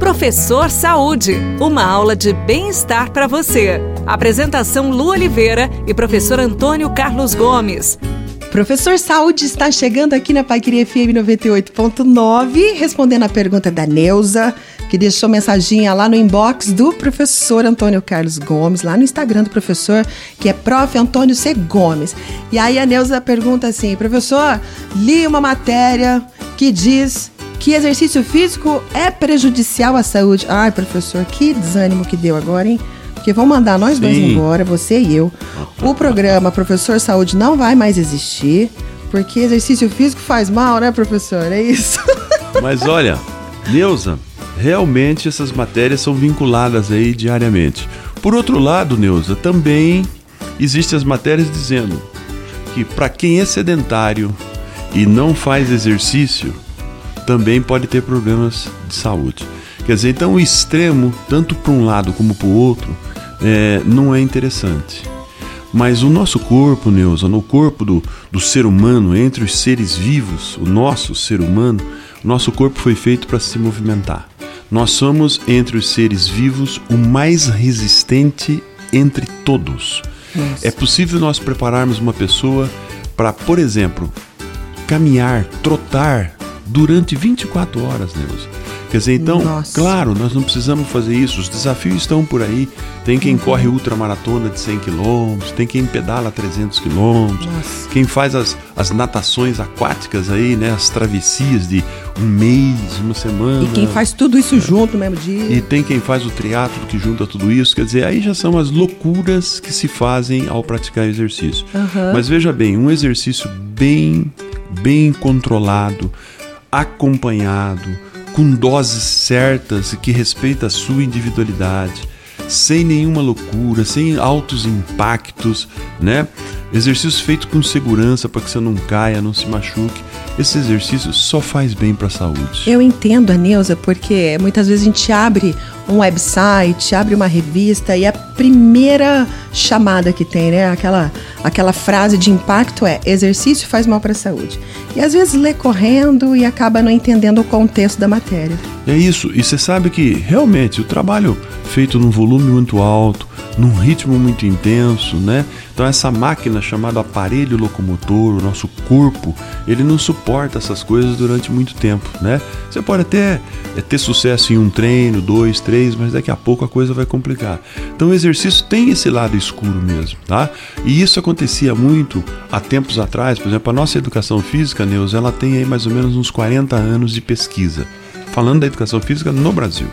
Professor Saúde, uma aula de bem-estar para você. Apresentação Lu Oliveira e professor Antônio Carlos Gomes. Professor Saúde está chegando aqui na Paiqueria FM 98.9, respondendo a pergunta da Neuza, que deixou mensaginha lá no inbox do professor Antônio Carlos Gomes, lá no Instagram do professor, que é prof. Antônio C. Gomes. E aí a Neuza pergunta assim, professor, li uma matéria que diz que exercício físico é prejudicial à saúde. Ai, professor, que desânimo que deu agora, hein? Porque vão mandar nós Sim. dois embora, você e eu. O programa Professor Saúde não vai mais existir, porque exercício físico faz mal, né, professor? É isso. Mas olha, Neuza, realmente essas matérias são vinculadas aí diariamente. Por outro lado, Neuza, também existem as matérias dizendo que para quem é sedentário e não faz exercício, também pode ter problemas de saúde. Quer dizer, então o extremo, tanto para um lado como para o outro, é, não é interessante. Mas o nosso corpo, Neuza, no corpo do, do ser humano, entre os seres vivos, o nosso ser humano, o nosso corpo foi feito para se movimentar. Nós somos, entre os seres vivos, o mais resistente entre todos. É possível nós prepararmos uma pessoa para, por exemplo, caminhar, trotar durante 24 horas, Deus. Quer dizer, então, Nossa. claro, nós não precisamos fazer isso. Os desafios estão por aí. Tem quem uhum. corre ultramaratona de 100 km, tem quem pedala 300 km, quem faz as, as natações aquáticas aí, né? As travessias de um mês, uma semana. E quem faz tudo isso é. junto no mesmo dia. E tem quem faz o triatlo que junta tudo isso. Quer dizer, aí já são as loucuras que se fazem ao praticar exercício. Uhum. Mas veja bem, um exercício bem, bem controlado, acompanhado, com doses certas e que respeita a sua individualidade, sem nenhuma loucura, sem altos impactos, né? Exercício feito com segurança para que você não caia, não se machuque. Esse exercício só faz bem para a saúde. Eu entendo, a Neuza, porque muitas vezes a gente abre um website, abre uma revista e a primeira chamada que tem, né? Aquela, aquela frase de impacto é exercício faz mal para a saúde. E às vezes lê correndo e acaba não entendendo o contexto da matéria. É isso. E você sabe que realmente o trabalho feito num volume muito alto, num ritmo muito intenso, né? Então essa máquina chamada aparelho locomotor, o nosso corpo, ele não suporta essas coisas durante muito tempo, né? Você pode até é, ter sucesso em um treino, dois, três, mas daqui a pouco a coisa vai complicar. Então o exercício tem esse lado escuro mesmo, tá? E isso acontecia muito há tempos atrás, por exemplo, a nossa educação física, Neus, ela tem aí mais ou menos uns 40 anos de pesquisa, falando da educação física no Brasil.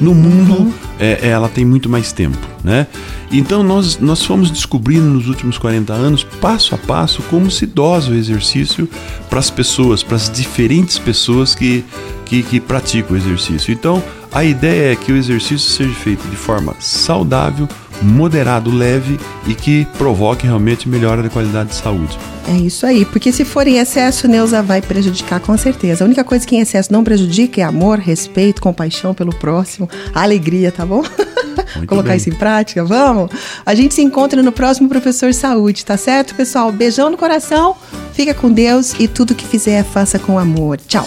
No mundo, uhum. é, ela tem muito mais tempo, né? Então nós, nós fomos descobrindo nos últimos 40 anos, passo a passo, como se dosa o exercício para as pessoas, para as diferentes pessoas que, que, que praticam o exercício. Então a ideia é que o exercício seja feito de forma saudável, moderado, leve e que provoque realmente melhora da qualidade de saúde. É isso aí, porque se for em excesso, Neuza vai prejudicar com certeza. A única coisa que em excesso não prejudica é amor, respeito, compaixão pelo próximo, alegria, tá bom? Colocar bem. isso em prática, vamos? A gente se encontra no próximo Professor Saúde, tá certo, pessoal? Beijão no coração, fica com Deus e tudo que fizer, faça com amor. Tchau!